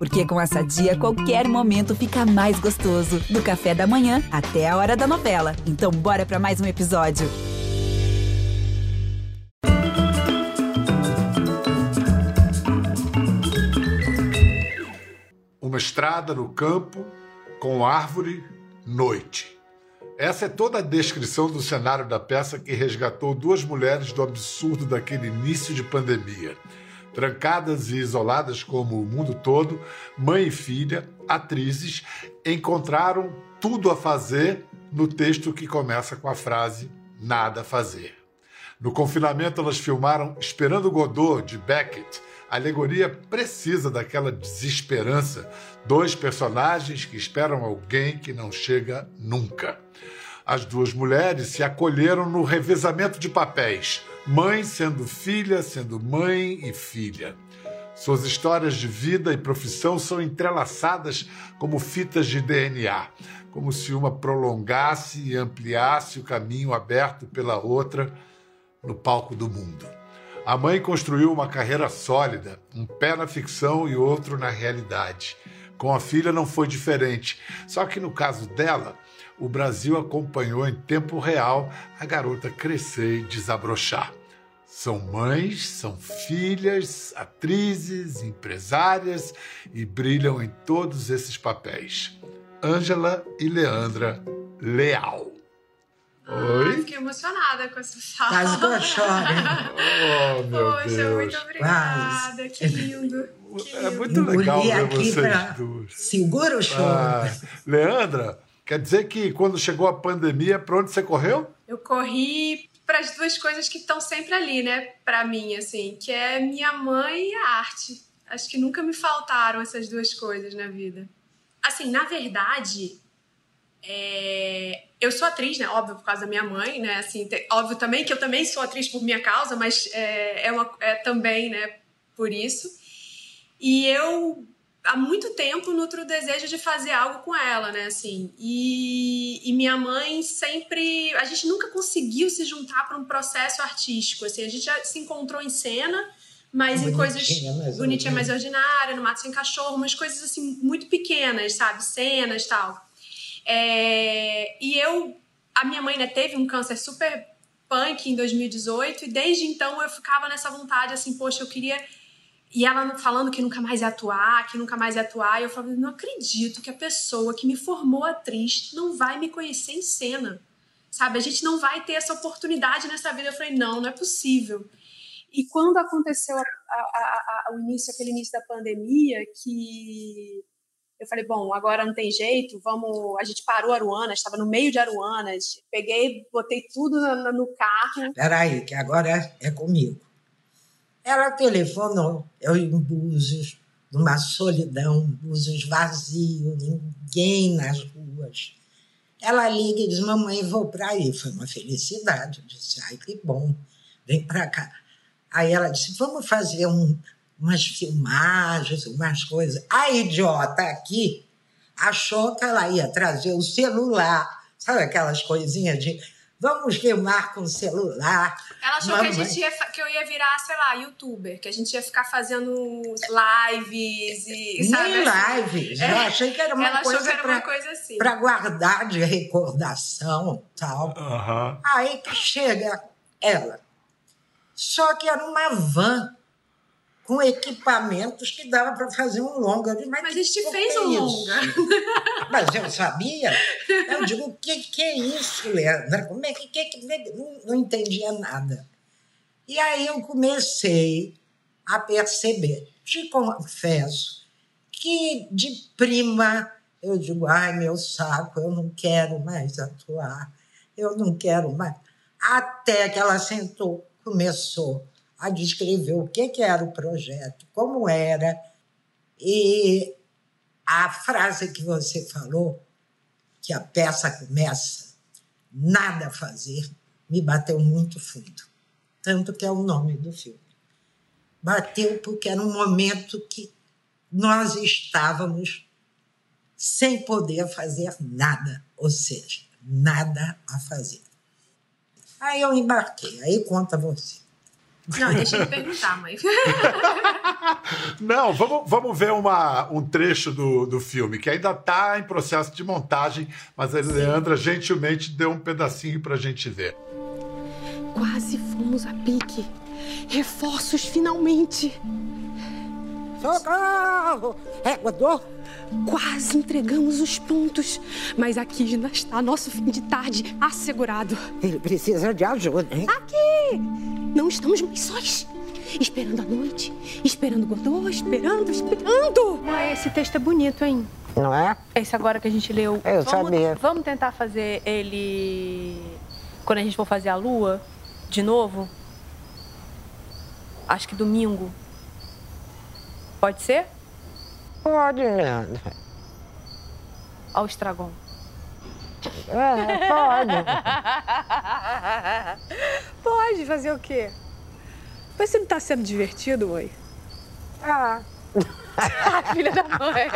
Porque com essa dia, qualquer momento fica mais gostoso. Do café da manhã até a hora da novela. Então, bora para mais um episódio. Uma estrada no campo, com árvore, noite. Essa é toda a descrição do cenário da peça que resgatou duas mulheres do absurdo daquele início de pandemia. Trancadas e isoladas como o mundo todo, mãe e filha, atrizes, encontraram tudo a fazer no texto que começa com a frase nada a fazer. No confinamento, elas filmaram Esperando Godot, de Beckett, alegoria precisa daquela desesperança, dois personagens que esperam alguém que não chega nunca. As duas mulheres se acolheram no revezamento de papéis, mãe sendo filha, sendo mãe e filha. Suas histórias de vida e profissão são entrelaçadas como fitas de DNA, como se uma prolongasse e ampliasse o caminho aberto pela outra no palco do mundo. A mãe construiu uma carreira sólida, um pé na ficção e outro na realidade. Com a filha não foi diferente, só que no caso dela, o Brasil acompanhou em tempo real a garota crescer e desabrochar. São mães, são filhas, atrizes, empresárias e brilham em todos esses papéis. Ângela e Leandra Leal. Oi? fiquei emocionada com essa fala. Quase que eu choro. Oh, meu Poxa, Deus. muito obrigada. Que lindo. Que É lindo. muito legal Engoli ver aqui vocês pra- duas. Segura o choro. Ah, Leandra, quer dizer que quando chegou a pandemia, para onde você correu? Eu corri para as duas coisas que estão sempre ali, né, para mim, assim, que é minha mãe e a arte. Acho que nunca me faltaram essas duas coisas na vida. Assim, na verdade, é, eu sou atriz, né? Óbvio, por causa da minha mãe, né? Assim, óbvio também que eu também sou atriz por minha causa, mas é, é, uma, é também, né, por isso. E eu, há muito tempo, nutro o desejo de fazer algo com ela, né? Assim, e, e minha mãe sempre. A gente nunca conseguiu se juntar para um processo artístico. Assim, a gente já se encontrou em cena, mas em coisas. Bonitinha, mais Bonitinha, mais ordinária, no Mato Sem Cachorro, umas coisas assim muito pequenas, sabe? Cenas e tal. É, e eu. A minha mãe né, teve um câncer super punk em 2018, e desde então eu ficava nessa vontade assim, poxa, eu queria. E ela falando que nunca mais ia atuar, que nunca mais ia atuar, e eu falava, não acredito que a pessoa que me formou atriz não vai me conhecer em cena. Sabe, a gente não vai ter essa oportunidade nessa vida. Eu falei, não, não é possível. E quando aconteceu a- a- a- o início, aquele início da pandemia, que eu falei, bom, agora não tem jeito, vamos. A gente parou Aruanas, estava no meio de Aruanas, peguei, botei tudo no, no carro. Peraí, que agora é comigo. Ela telefonou, eu em Búzios, numa solidão, Búzios vazio, ninguém nas ruas. Ela liga e diz, mamãe, vou para aí. Foi uma felicidade. Eu disse, ai, que bom, vem para cá. Aí ela disse, vamos fazer um- umas filmagens, umas coisas. A idiota aqui achou que ela ia trazer o celular, sabe aquelas coisinhas de vamos filmar com o celular. Ela achou que, a Mamãe. gente ia, que eu ia virar, sei lá, youtuber, que a gente ia ficar fazendo lives e. sabe, Nem assim. lives. É. Eu achei que era uma Ela achou que coisa uma para coisa assim. guardar de recordação tal. Aham. Aí que chega ela. Só que era uma van com equipamentos que dava para fazer um longa. Disse, Mas a que gente fez é um isso? longa. Mas eu sabia. Eu digo, o que, que é isso, Leandra? Como é que, que, que não, não entendia nada. E aí eu comecei a perceber. Te confesso que de prima eu digo, ai meu saco, eu não quero mais atuar, eu não quero mais. Até que ela sentou, começou a descrever o que, que era o projeto, como era, e a frase que você falou, que a peça começa, nada a fazer, me bateu muito fundo. Tanto que é o nome do filme. Bateu porque era um momento que nós estávamos sem poder fazer nada, ou seja, nada a fazer. Aí eu embarquei, aí conta você. Não, deixa ele perguntar, mãe. Não, vamos, vamos ver uma, um trecho do, do filme, que ainda está em processo de montagem, mas a Leandra gentilmente deu um pedacinho para a gente ver. Quase fomos a pique. Reforços finalmente. Socorro! Equador? Quase entregamos os pontos, mas aqui já está nosso fim de tarde assegurado. Ele precisa de ajuda, hein? Aqui! Não estamos mais sós. Esperando a noite, esperando Godot, esperando, esperando. Mãe, esse texto é bonito, hein? Não é? Esse agora que a gente leu. Eu vamos, sabia. Vamos tentar fazer ele quando a gente for fazer a lua de novo? Acho que domingo. Pode ser? Pode, Leandro. Ao estragon. É, pode. Pode fazer o quê? Mas você não tá sendo divertido, mãe? Ah, Filha da mãe.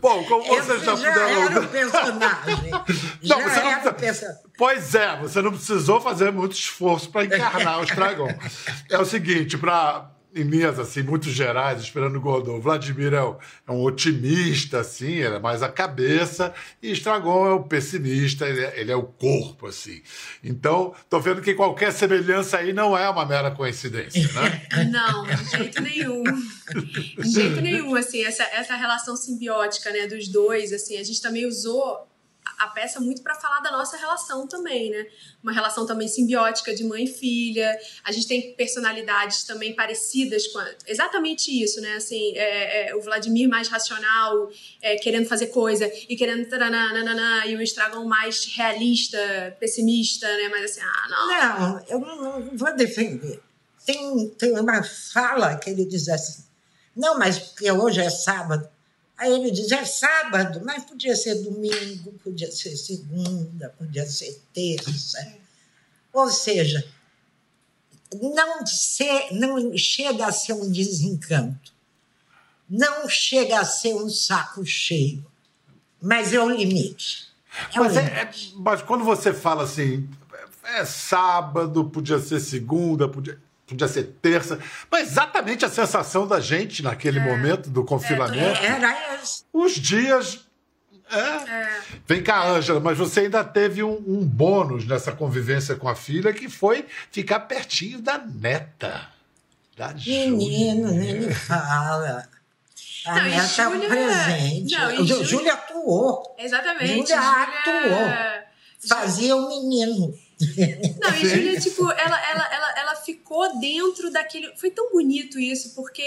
Bom, como vocês esse já puderam era o personagem. Não, já você não precisa- personagem. Pois é, você não precisou fazer muito esforço para encarnar o Estragon. É o seguinte, para em linhas assim muito gerais, esperando o Godot, Vladimir é, o- é um otimista assim, ele é mais a cabeça e Estragon é o pessimista, ele é, ele é o corpo assim. Então, tô vendo que qualquer semelhança aí não é uma mera coincidência, né? Não, de jeito nenhum. De jeito nenhum, assim, essa, essa relação simbiótica, né, dos dois, assim, a gente também usou a peça muito para falar da nossa relação também, né? Uma relação também simbiótica de mãe e filha. A gente tem personalidades também parecidas com a- exatamente isso, né? Assim, é, é, o Vladimir mais racional, é, querendo fazer coisa e querendo taraná, nananá, e o Estragon mais realista, pessimista, né? Mas assim, ah, não. Não, eu não vou defender. Tem, tem uma fala que ele diz assim: não, mas porque hoje é sábado. Aí ele diz: é sábado, mas podia ser domingo, podia ser segunda, podia ser terça. Ou seja, não, ser, não chega a ser um desencanto, não chega a ser um saco cheio, mas é o limite. É Mas, é- limite. é- mas quando você fala assim, é sábado, podia ser segunda, podia, podia ser terça, mas exatamente a sensação da gente naquele momento do confinamento, Era esse. os dias. é. Vem cá, Ângela, mas você ainda teve um, um bônus nessa convivência com a filha, que foi ficar pertinho da neta. Da Menino, Júlia. nem me fala. A Não, neta é um Júlia- presente. não, e Júlia- Júlia atuou, Exatamente. Júlia Júlia- fazia o menino. Não, e. Júlia, tipo, ela, ela, ela, ela ficou dentro daquele. Foi tão bonito isso, porque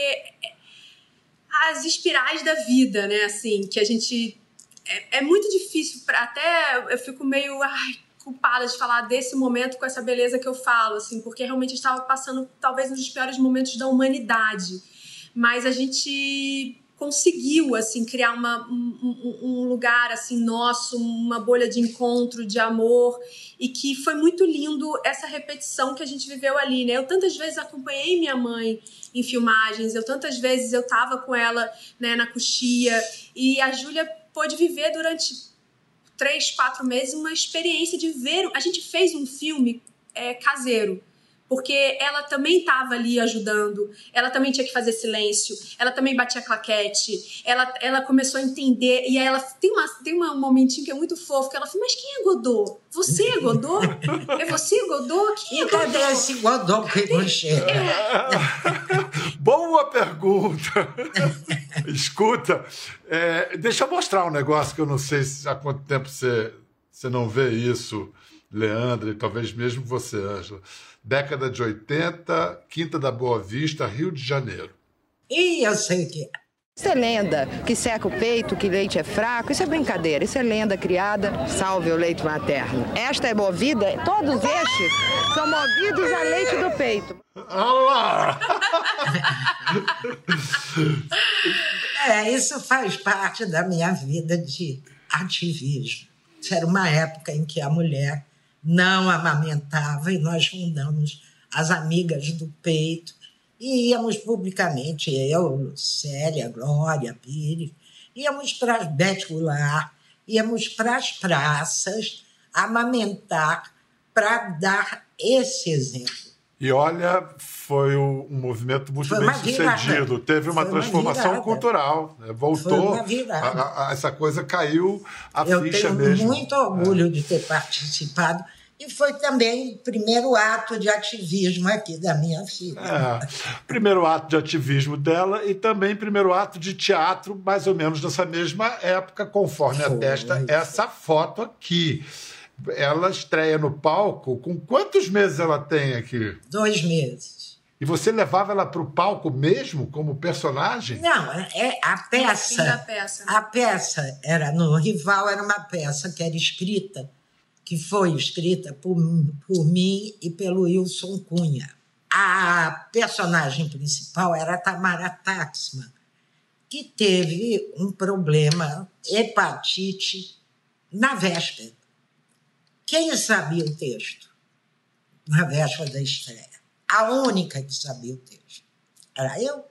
as espirais da vida, né? Assim, que a gente. É, é muito difícil para até. Eu fico meio. Ai, culpada de falar desse momento com essa beleza que eu falo, assim, porque realmente eu estava passando talvez um dos piores momentos da humanidade. Mas a gente conseguiu assim criar uma, um, um- lugar assim nosso, uma bolha de encontro, de amor e que foi muito lindo essa repetição que a gente viveu ali, né? Eu tantas vezes acompanhei minha mãe em filmagens, eu tantas vezes eu tava com ela, né, na coxia e a Júlia pôde viver durante três, quatro meses uma experiência de ver. A gente fez um filme é, caseiro. Porque ela também estava ali ajudando, ela também tinha que fazer silêncio, ela também batia claquete, ela, ela começou a entender, e aí ela tem, uma, tem um momentinho que é muito fofo, que ela fala, mas quem é Godot? Você é Godot? É você, Godot? Quem é E cadê esse Godot que não chega? Boa pergunta. Escuta, é, deixa eu mostrar um negócio que eu não sei se há quanto tempo você, você não vê isso, Leandro, e talvez mesmo você, Ângela. Década de 80, Quinta da Boa Vista, Rio de Janeiro. E eu sei que é. Isso é lenda, que seca o peito, que leite é fraco, isso é brincadeira, isso é lenda criada, salve o leite materno. Esta é movida, todos estes são movidos a leite do peito. Olha lá! É, isso faz parte da minha vida de ativismo. Isso era uma época em que a mulher não amamentava e nós fundamos as Amigas do Peito e íamos publicamente, eu, Lucélia, Glória, Pires, íamos para as Bete Goulart, íamos para as praças amamentar para dar esse exemplo. E olha, foi um movimento muito Foi bem sucedido. Teve uma Foi transformação cultural. né? Voltou. a- a- essa coisa caiu a Eu ficha tenho mesmo. muito orgulho de ter participado. E foi também o primeiro ato de ativismo aqui da minha filha. É, primeiro ato de ativismo dela e também primeiro ato de teatro, mais ou menos nessa mesma época, conforme Foi. atesta essa foto aqui. Ela estreia no palco com quantos meses ela tem aqui? Dois meses. E você levava ela para o palco mesmo, como personagem? Não, é a No fim da peça. peça. A peça era no Rival, era uma peça que era escrita, que foi escrita por, por mim e pelo Wilson Cunha. A personagem principal era Tamara Taxman, que teve um problema, hepatite, na véspera. Quem sabia o texto? Na véspera da estreia. A única que sabia o texto era eu.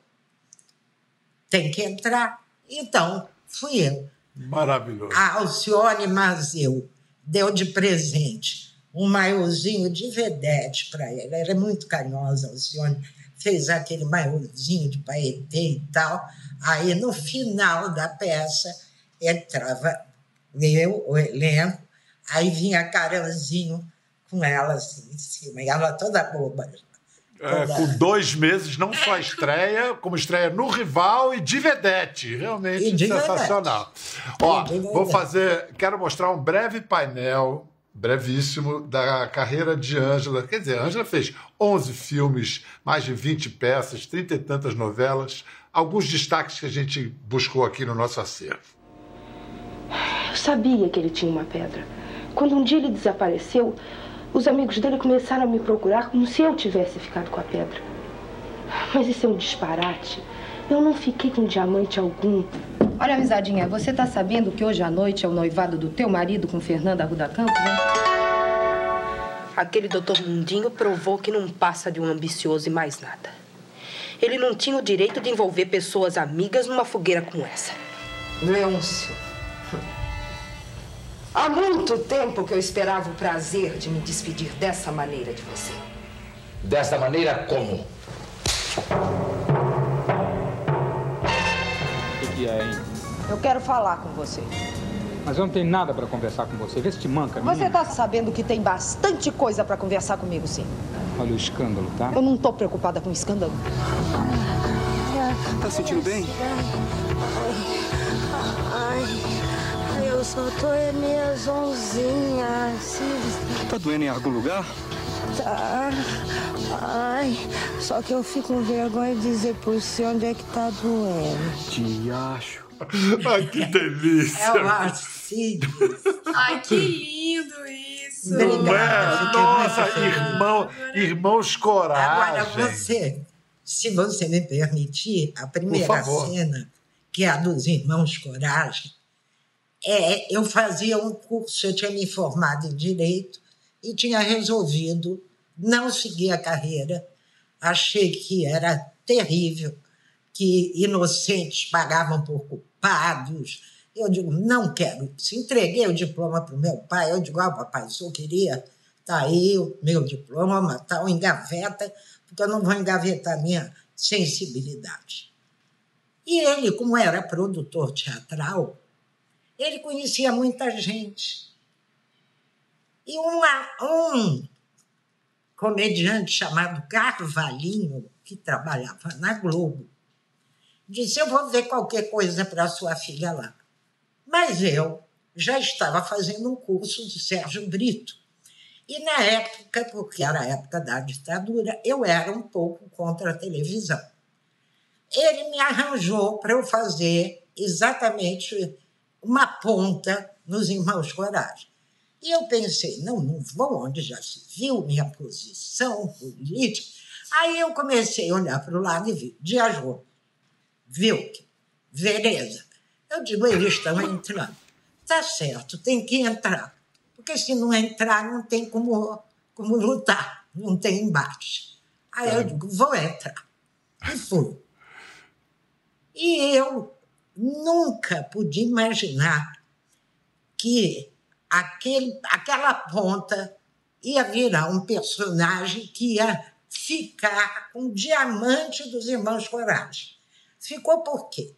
Tem que entrar. Então, fui eu. Maravilhoso. A Alcione Mazeu deu de presente um maiôzinho de vedete para ela. Ela é muito carinhosa, Alcione. Fez aquele maiôzinho de paetê e tal. Aí, no final da peça, entrava eu, o elenco, aí vinha Caranzinho com ela assim em cima, e ela toda boba. É, com dois meses, não só estreia, como estreia no rival e de vedete. Realmente E de sensacional. Ó, E de vou vedete. fazer. Quero mostrar um breve painel, brevíssimo, da carreira de Ângela. Quer dizer, Ângela fez 11 filmes, mais de 20 peças, 30 e tantas novelas. Alguns destaques que a gente buscou aqui no nosso acervo. Eu sabia que ele tinha uma pedra. Quando um dia ele desapareceu, os amigos dele começaram a me procurar como se eu tivesse ficado com a pedra. Mas isso é um disparate. Eu não fiquei com diamante algum. Olha, amizadinha, você tá sabendo que hoje à noite é o noivado do teu marido com Fernanda Arruda Campos, hein? Aquele doutor Mundinho provou que não passa de um ambicioso e mais nada. Ele não tinha o direito de envolver pessoas amigas numa fogueira como essa. Leôncio. Há muito tempo que eu esperava o prazer de me despedir dessa maneira de você. Dessa maneira, como? O que, que é, hein? Eu quero falar com você. Mas eu não tenho nada pra conversar com você. Vê se te manca, Você menina. tá sabendo que tem bastante coisa pra conversar comigo, sim. Olha o escândalo, tá? Eu não tô preocupada com escândalo. Tá sentindo bem? Ai, eu só tô meia zonzinha. Se Tá doendo em algum lugar? tá. Ai, só que eu fico com vergonha de dizer por si onde é que tá doendo. Te acho. Ai, que delícia! É o Alcides. Ai, que lindo isso. Não Obrigada, é? fiquei Nossa, irmão, irmãos coragem. Agora, você, se você me permitir, a primeira cena, que é a dos Irmãos Coragem, é, eu fazia um curso, eu tinha me formado em Direito e tinha resolvido não seguir a carreira. Achei que era terrível, que inocentes pagavam por culpados. Eu digo, não quero isso. Entreguei o diploma para o meu pai. Eu digo, ah, papai, se eu queria, tá aí o meu diploma, tal, engaveta, porque eu não vou engavetar minha sensibilidade. E ele, como era produtor teatral, ele conhecia muita gente. E uma, um comediante chamado Carvalhinho, que trabalhava na Globo, disse: Eu vou ver qualquer coisa para sua filha lá. Mas eu já estava fazendo um curso do Sérgio Brito. E na época, porque era a época da ditadura, eu era um pouco contra a televisão. Ele me arranjou para eu fazer exatamente uma ponta nos Irmãos Coragem. E eu pensei, não, não vou onde já se viu minha posição política. Aí eu comecei a olhar para o lado e vi, Dias Gomes, Vilk, Vereza. Eu digo, eles estão entrando. Tá certo, tem que entrar. Porque se não entrar, não tem como, como lutar, não tem embate. Aí eu digo, vou entrar. E fui. E eu nunca podia imaginar que aquele, aquela ponta ia virar um personagem que ia ficar o diamante dos irmãos Coragem. Ficou por quê?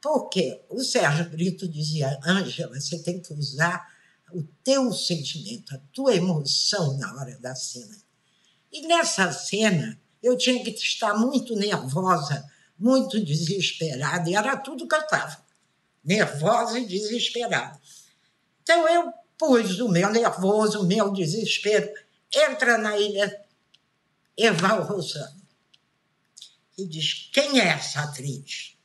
Porque o Sérgio Brito dizia, Ângela, você tem que usar o teu sentimento, a tua emoção na hora da cena. E nessa cena, eu tinha que estar muito nervosa, muito desesperada, e era tudo que eu estava, nervosa e desesperada. Então eu pus o meu nervoso, o meu desespero, entra na ilha Eval Rosano e diz: Quem é essa atriz?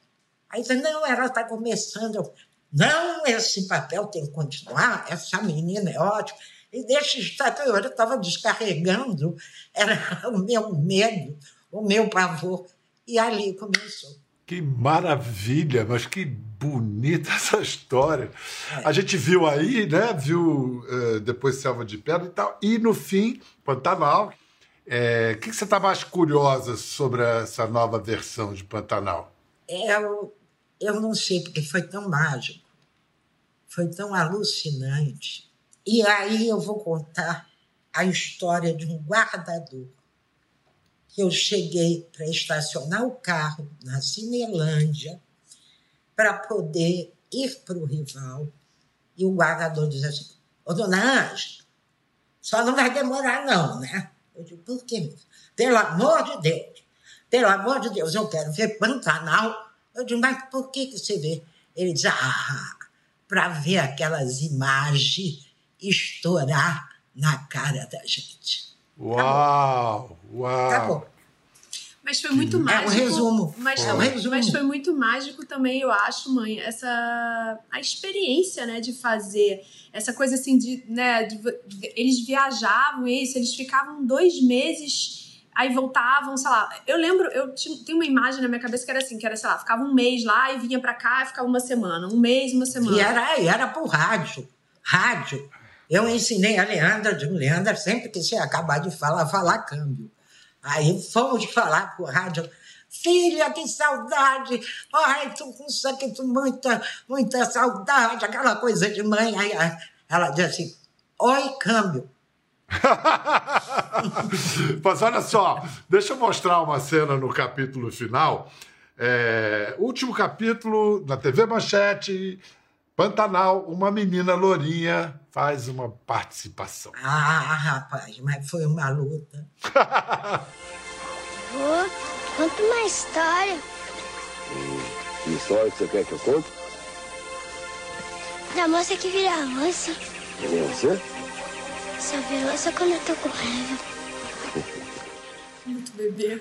Aí diz: Não, ela está começando. Não, esse papel tem que continuar, essa menina é ótima. E deixa estar, eu estava descarregando, era o meu medo, o meu pavor. E ali começou. Que maravilha, mas que bonita essa história. É. A gente viu aí, né? Viu uh, depois Selva de Pedra e tal. E no fim, Pantanal. O é, que, que, você está mais curiosa sobre essa nova versão de Pantanal? Eu, eu não sei, porque foi tão mágico, foi tão alucinante. E aí eu vou contar a história de um guardador que eu cheguei para estacionar o carro na Cinelândia para poder ir para o rival. E o guardador diz assim: Ô, dona Ângela, só não vai demorar, não, né? Eu digo: por quê? Pelo amor de Deus, pelo amor de Deus, eu quero ver Pantanal. Eu digo: mas por que, que você vê? Ele diz: ah, para ver aquelas imagens estourar na cara da gente. Uau! Uau! Acabou. Mas foi muito mágico. É o resumo. Mas, é o resumo. mas foi muito mágico também, eu acho, mãe, essa a experiência, né, de fazer essa coisa assim de, né, de, de, eles viajavam isso, eles ficavam dois meses, aí voltavam, sei lá. Eu lembro, eu tinha, tem uma imagem na minha cabeça que era assim, que era, sei lá, ficava um mês lá e vinha para cá e ficava uma semana, um mês, uma semana. E era, e era por rádio, rádio. Eu ensinei a Leandra, digo, Leandra, sempre que você acabar de falar, falar câmbio. Aí fomos falar por rádio. Filha, que saudade! Ai, tô com tô muita, muita saudade, aquela coisa de mãe. Aí ela disse assim: Oi, câmbio. Mas olha só, deixa eu mostrar uma cena no capítulo final. É, último capítulo na TV Manchete, Pantanal, uma menina lourinha faz uma participação. Ah, rapaz, mas foi uma luta. Vô, conta uma história. Hum, que história que você quer que eu conte? Da moça que vira onça. Quem é você? Só vira onça quando eu tô com raiva.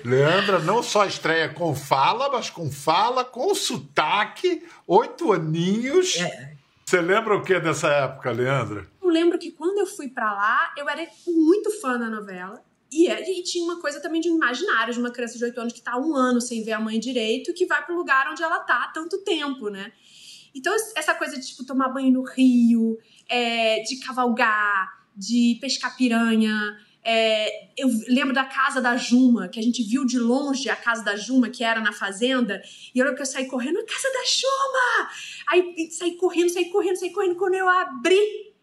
Leandra não só estreia com fala, mas com fala, com sotaque, oito aninhos. É. Você lembra o que dessa época, Leandra? Eu lembro que quando eu fui para lá, eu era muito fã da novela. E, é, e tinha uma coisa também de um imaginário de uma criança de 8 anos que tá um ano sem ver a mãe direito, que vai pro lugar onde ela tá há tanto tempo, né? Então, essa coisa de, tipo, tomar banho no rio, é, de cavalgar, de pescar piranha, é, eu lembro da casa da Juma, que a gente viu de longe a casa da Juma, que era na fazenda, e eu lembro que eu saí correndo, a casa da Juma! Aí saí correndo, saí correndo, saí correndo, quando eu abri,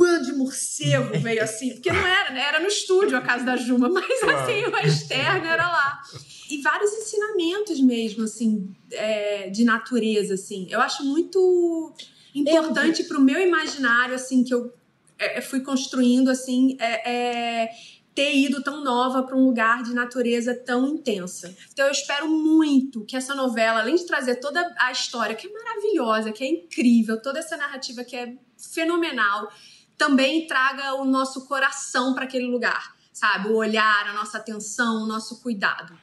bando de morcego veio assim, porque não era, né? Era no estúdio a casa da Juma, mas assim, o externo era lá. E vários ensinamentos mesmo, assim, é, de natureza, assim. Eu acho muito importante para o meu imaginário, assim, que eu é, é, fui construindo assim é, é, ter ido tão nova para um lugar de natureza tão intensa. Então eu espero muito que essa novela, além de trazer toda a história que é maravilhosa, que é incrível, toda essa narrativa que é fenomenal, também traga o nosso coração para aquele lugar, sabe? O olhar, a nossa atenção, o nosso cuidado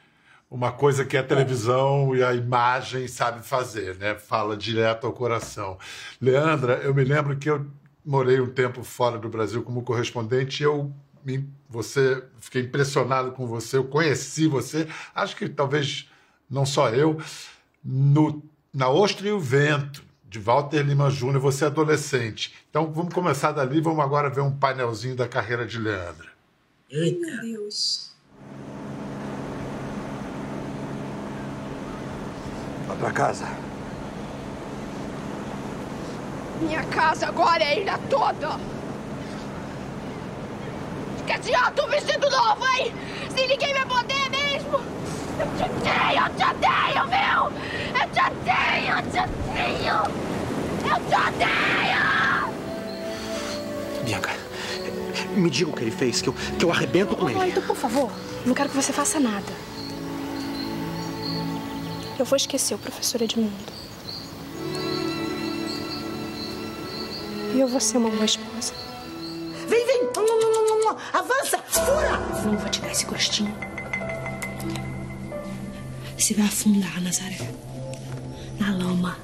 uma coisa que a televisão e a imagem sabe fazer, né? Fala direto ao coração. Leandra, eu me lembro que eu morei um tempo fora do Brasil como correspondente, eu me, você fiquei impressionado com você, eu conheci você, acho que talvez não só eu, no, na Ostra e o Vento, de Walter Lima Júnior, você é adolescente. Então vamos começar dali, vamos agora ver um painelzinho da carreira de Leandra. Eita. Meu Deus. Vá para casa. Minha casa agora é a ilha toda. que adianta um vestido novo, hein? Se ninguém vai poder mesmo! Eu te odeio, eu te odeio, meu! Eu te odeio, eu te odeio! Eu te odeio! Bianca, me diga o que ele fez, que eu, que eu arrebento com ele. então, por favor, não quero que você faça nada. Eu vou esquecer o professor Edmundo. E eu vou ser uma boa esposa. Vem, vem! Avança! Fura! Eu não vou te dar esse gostinho. Você vai afundar, Nazaré. Na lama.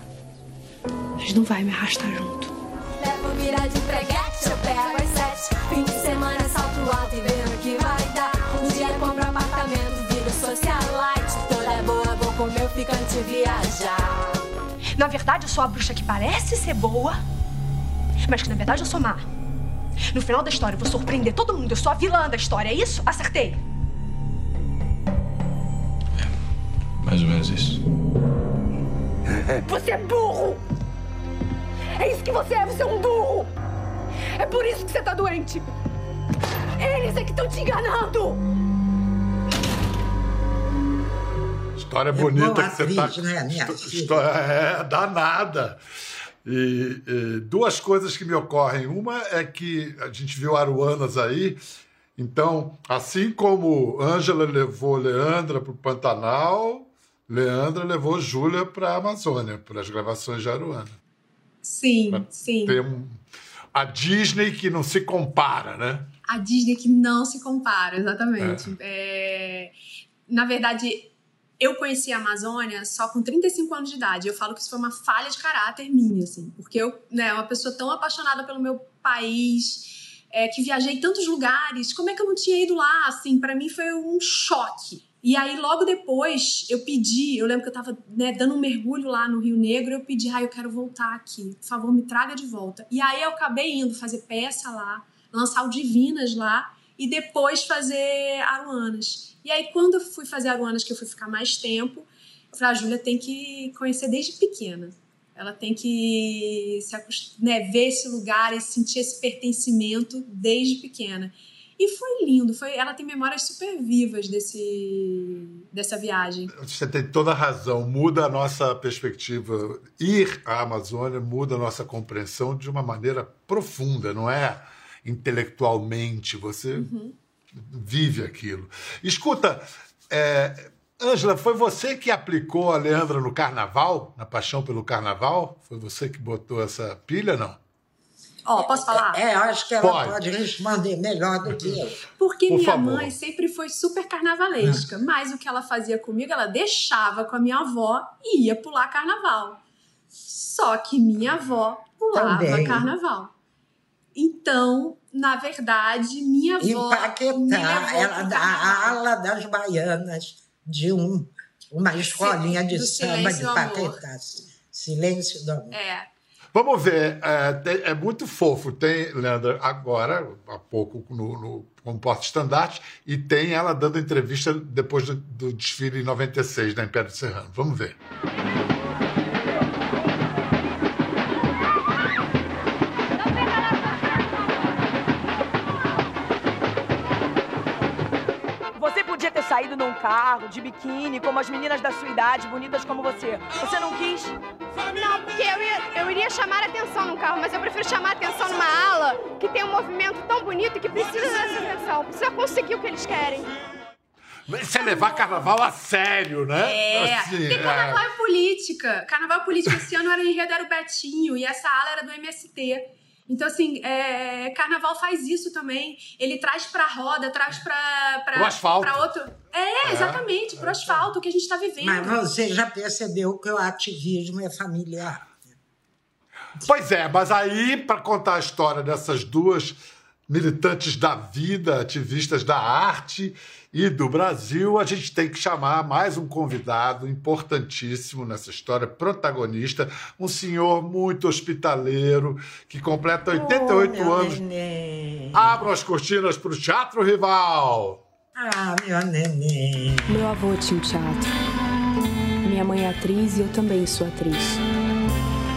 Mas não vai me arrastar junto. Levo mira de preguete, eu pego as sete. Fim de semana, salto alto e vendo o que vai dar. Um dia compro apartamento, viro socialite. Toda boa, vou com meu ficante viajar. Na verdade, eu sou a bruxa que parece ser boa, mas que na verdade eu sou má. No final da história, eu vou surpreender todo mundo. Eu sou a vilã da história, é isso? Acertei. Mais ou menos isso. Você é burro! É isso que você é, você é um burro! É por isso que você tá doente! Eles é que estão te enganando! História bonita que você atriz, tá. né, minha? História é danada. E, e duas coisas que me ocorrem. Uma é que a gente viu Aruanas aí. Então, assim como Ângela levou Leandra para o Pantanal, Leandra levou Júlia para a Amazônia, para as gravações de Aruana. Sim, sim. Tem um- a Disney que não se compara, né? A Disney que não se compara, exatamente. É, Na verdade, eu conheci a Amazônia só com 35 anos de idade. Eu falo que isso foi uma falha de caráter minha, assim. Porque eu, né, uma pessoa tão apaixonada pelo meu país, é, que viajei tantos lugares, como é que eu não tinha ido lá, assim? Para mim foi um choque. E aí, logo depois, eu pedi, eu lembro que eu tava né, dando um mergulho lá no Rio Negro, eu pedi, ah, eu quero voltar aqui, por favor, me traga de volta. E aí eu acabei indo fazer peça lá, lançar o Divinas lá, e depois fazer Aruanas. E aí, quando eu fui fazer Aruanas, que eu fui ficar mais tempo, eu falei, a Júlia tem que conhecer desde pequena. Ela tem que se né, ver esse lugar e sentir esse pertencimento desde pequena. E foi lindo, foi, ela tem memórias super vivas desse, dessa viagem. Você tem toda a razão. Muda a nossa perspectiva. Ir à Amazônia muda a nossa compreensão de uma maneira profunda, não é intelectualmente. Você vive aquilo. Escuta, é, Ângela, foi você que aplicou a Leandra no carnaval, na paixão pelo carnaval? Foi você que botou essa pilha, não? Ó, posso falar? É, eu acho que ela Pode. pode, responder melhor do que eu. Porque Por minha favor. mãe sempre foi super carnavalesca, mas o que ela fazia comigo, ela deixava com a minha avó e ia pular carnaval. Só que minha avó pulava Também. carnaval. Então, na verdade, minha avó. Empaquetar levou ela pro da ala das baianas de um, uma escolinha de do samba de Silêncio do Amor. Paquetá. Silêncio do amor. É. Vamos ver, é, é muito fofo. Tem Leandra agora, há pouco, no, no, como porta-estandarte, e tem ela dando entrevista depois do, do desfile em 96 da Império Serrano. Vamos ver. Você saído num carro, de biquíni, como as meninas da sua idade, bonitas como você. Você não quis? Não, porque eu, ia, eu iria chamar atenção num carro, mas eu prefiro chamar atenção numa ala que tem um movimento tão bonito e que precisa dessa atenção. Precisa conseguir o que eles querem. Isso é levar carnaval a sério, né? É, Assim, porque é. carnaval é política. Carnaval é política. Esse ano era em Rio era o Betinho e essa ala era do MST. Então, assim, é, carnaval faz isso também. Ele traz pra roda, traz pra, pra, Pro asfalto. pra outro. É, É. exatamente, pro asfalto que a gente tá vivendo. Mas você já percebeu que o ativismo é familiar. Pois é, mas aí, para contar a história dessas duas militantes da vida, ativistas da arte e do Brasil, a gente tem que chamar mais um convidado importantíssimo nessa história, protagonista, um senhor muito hospitaleiro, que completa 88 meu anos. neném. Abram as cortinas para o Teatro Rival. Ah, meu neném. Meu avô tinha um teatro. Minha mãe é atriz e eu também sou atriz.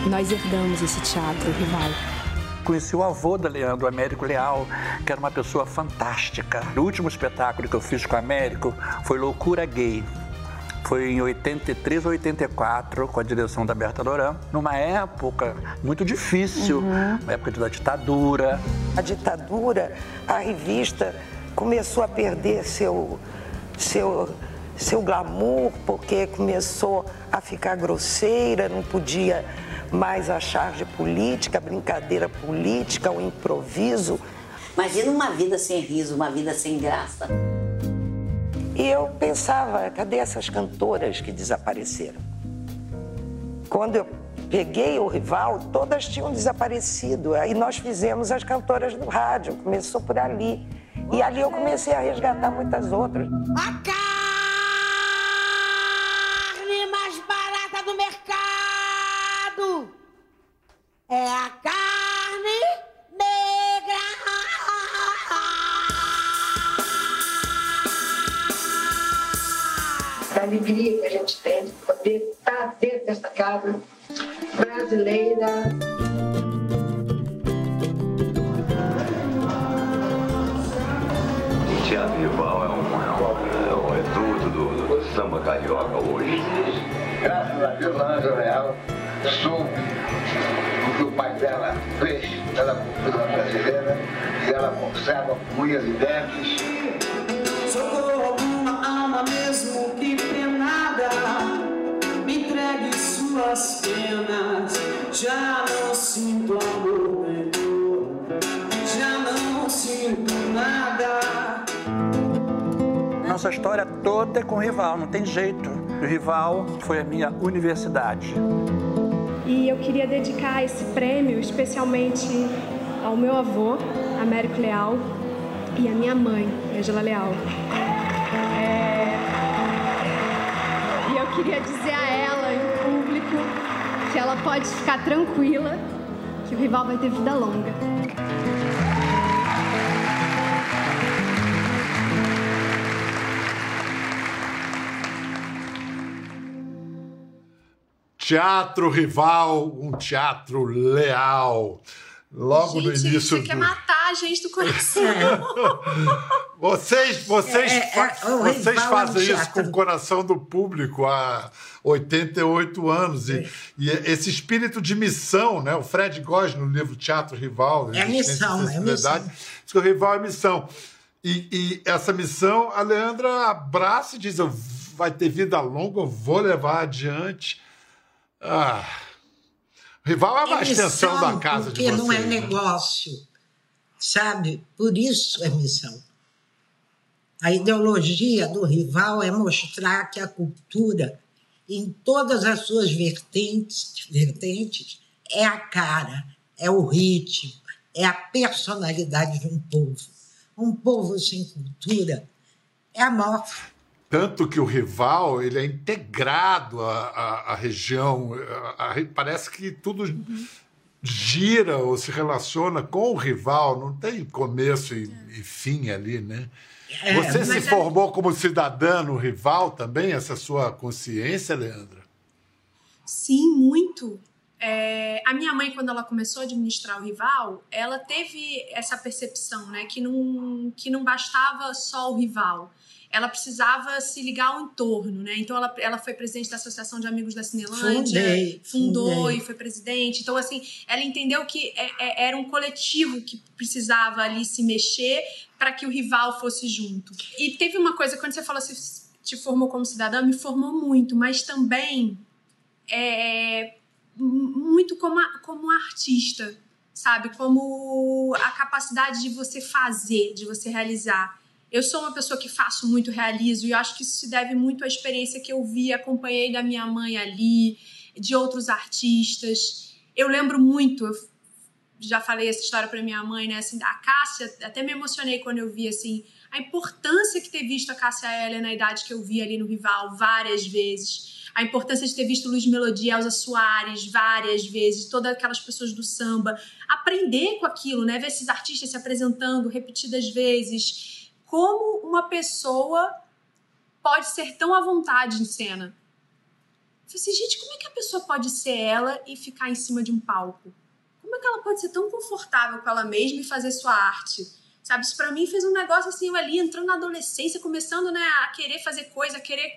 Nós herdamos esse teatro, rival. Conheci o avô da Leandro, o Américo Leal, que era uma pessoa fantástica. O último espetáculo que eu fiz com o Américo foi Loucura Gay. Foi em 83 ou 84, com a direção da Berta Loran, numa época muito difícil, Uhum. uma época da ditadura. A ditadura, a revista começou a perder seu, seu, seu glamour, porque começou a ficar grosseira, não podia mais a charge política, a brincadeira política, o improviso. Imagina uma vida sem riso, uma vida sem graça. E eu pensava, cadê essas cantoras que desapareceram? Quando eu peguei o rival, todas tinham desaparecido. Aí nós fizemos as cantoras do rádio, começou por ali. E ali eu comecei a resgatar muitas outras. A carne mais barata do mercado é a carne negra. da alegria que a gente tem de poder estar dentro dessa casa brasileira. O Teatro Rival é um, é um, é um reduto do, do samba carioca hoje. Graças a Deus, a Ana Leal soube o que o pai dela fez pela cultura brasileira e ela conserva com unhas e dentes. Socorro alguma alma mesmo que penada Me entregue suas penas Já não sinto amor menor Já não sinto nada Nossa história toda é com o Rival, não tem jeito. O Rival foi a minha universidade. E eu queria dedicar esse prêmio especialmente ao meu avô, Américo Leal, e à minha mãe, Angela Leal. É, E eu queria dizer a ela, em público, que ela pode ficar tranquila, que o rival vai ter vida longa. Teatro rival, um teatro leal. Logo no Gente, início você quer do... matar a gente do coração. Vocês, vocês, É, é, fa- é, vocês é fazem isso com o coração do público há 88 anos. E, e esse espírito de missão, né? O Fred Góes, no livro Teatro Rival. É missão, é missão. diz que o rival é missão. E, e essa missão, a Leandra abraça e diz: vai ter vida longa, eu vou levar adiante. Ah, rival é uma extensão missão, da casa de porque vocês. não é né? negócio, sabe? Por isso é missão. A ideologia do rival é mostrar que a cultura, em todas as suas vertentes, vertentes é a cara, é o ritmo, é a personalidade de um povo. Um povo sem cultura é a morte. Tanto que o rival ele é integrado à, à, à região. A- parece que tudo gira ou se relaciona com o rival, não tem começo e, e fim ali, né? É, Você se é- formou como cidadã no rival também, essa sua consciência, Leandra? Sim, muito. É, a minha mãe, quando ela começou a administrar o rival, ela teve essa percepção, né, que não, que não bastava só o rival. Ela precisava se ligar ao entorno, né? Então ela, ela foi presidente da Associação de Amigos da Cinelândia, Fundei, fundou fundei. e foi presidente. Então assim, ela entendeu que é- é- era um coletivo que precisava ali se mexer para que o rival fosse junto. E teve uma coisa quando você falou se te formou como cidadã, me formou muito, mas também é, muito como, a- como artista, sabe? Como a capacidade de você fazer, de você realizar. Eu sou uma pessoa que faço muito, realizo, e acho que isso se deve muito à experiência que eu vi, acompanhei da minha mãe ali, de outros artistas. Eu lembro muito, eu já falei essa história para minha mãe, né? Assim, da Cássia, até me emocionei quando eu vi assim a importância que ter visto a Cássia Eller na idade que eu vi ali no Rival várias vezes. A importância de ter visto Luiz Melodia, Elza Soares várias vezes, todas aquelas pessoas do samba. Aprender com aquilo, né? Ver esses artistas se apresentando repetidas vezes. Como uma pessoa pode ser tão à vontade em cena. Eu falei assim, gente, como é que a pessoa pode ser ela e ficar em cima de um palco? como é que ela pode ser tão confortável com ela mesma e fazer sua arte? Sabe, isso pra mim fez um negócio assim, eu ali entrando na adolescência, começando né, a querer fazer coisa, a querer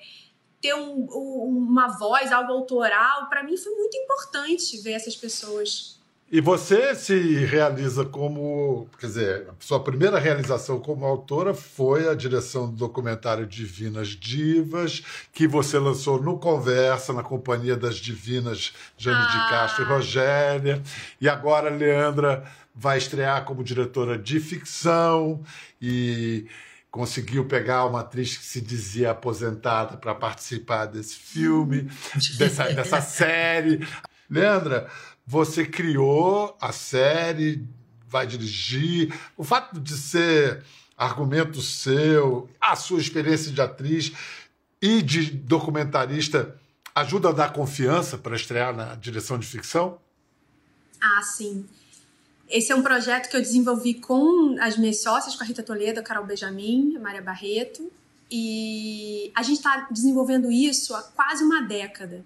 ter um, um, uma voz, algo autoral. Para mim foi muito importante ver essas pessoas. E você se realiza como, quer dizer, sua primeira realização como autora foi a direção do documentário Divinas Divas, que você lançou no Conversa, na companhia das divinas Jane ah. de Castro e Rogéria. E agora Leandra vai estrear como diretora de ficção e conseguiu pegar uma atriz que se dizia aposentada para participar desse filme, dessa, dessa série. Leandra, você criou a série, vai dirigir. O fato de ser argumento seu, a sua experiência de atriz e de documentarista ajuda a dar confiança para estrear na direção de ficção? Ah, sim. Esse é um projeto que eu desenvolvi com as minhas sócias, com a Rita Toledo, a Carol Benjamin, a Maria Barreto. E a gente está desenvolvendo isso há quase uma década.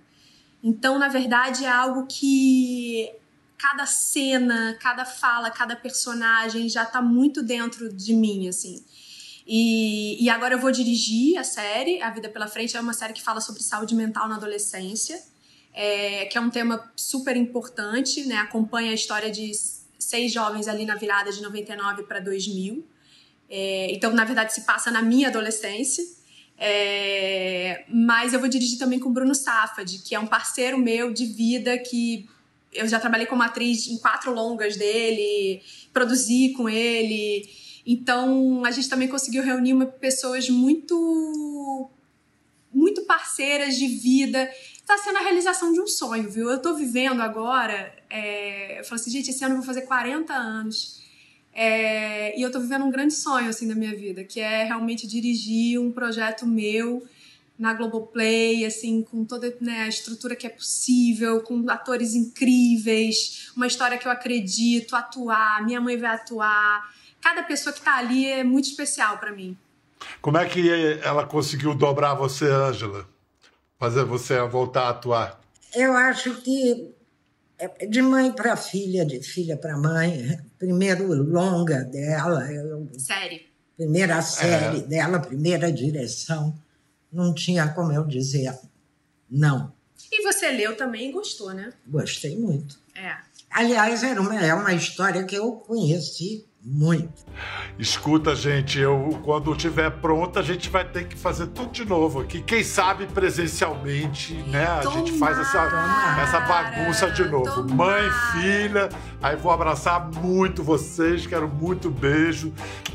Então, na verdade, é algo que cada cena, cada fala, cada personagem já está muito dentro de mim, assim. E, e, agora eu vou dirigir a série, A Vida Pela Frente, é uma série que fala sobre saúde mental na adolescência, é, que é um tema super importante, né? Acompanha a história de seis jovens ali na virada de 99 para 2000. É, então, na verdade, se passa na minha adolescência. É, mas eu vou dirigir também com o Bruno Safad, que é um parceiro meu de vida que eu já trabalhei como atriz em quatro longas dele, produzi com ele. Então a gente também conseguiu reunir pessoas muito muito parceiras de vida. Está sendo a realização de um sonho, viu? Eu estou vivendo agora. É, eu falo assim, gente, esse ano eu vou fazer 40 anos. É, e eu tô vivendo um grande sonho, assim, da minha vida, que é realmente dirigir um projeto meu na Globoplay, assim, com toda né, a estrutura que é possível, com atores incríveis, uma história que eu acredito, atuar, minha mãe vai atuar. Cada pessoa que tá ali é muito especial para mim. Como é que ela conseguiu dobrar você, Ângela? Fazer você voltar a atuar? Eu acho que é de mãe para filha, de filha para mãe. Primeiro longa dela. Eu, série. Primeira série é. dela, primeira direção. Não tinha como eu dizer não. E você leu também e gostou, né? Gostei muito. É. Aliás, era uma, é uma história que eu conheci muito. Escuta, gente, eu quando tiver pronta, a gente vai ter que fazer tudo de novo aqui. Quem sabe presencialmente, né? A tomara, gente faz essa, essa bagunça de novo. Tomara. Mãe, filha. Aí vou abraçar muito vocês, quero muito beijo.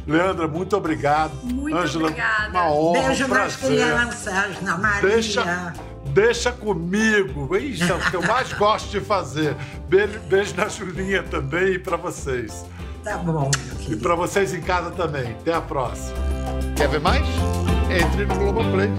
Leandra, muito obrigado. Muito Ângela, obrigada. uma honra, Beijo um nas crianças, na Maria. Deixa, deixa comigo. Isso é o que eu mais gosto de fazer. Beijo, beijo na Julinha também e para vocês. Tá bom. E para vocês em casa também. Até a próxima. Quer ver mais? Entre no Globoplay.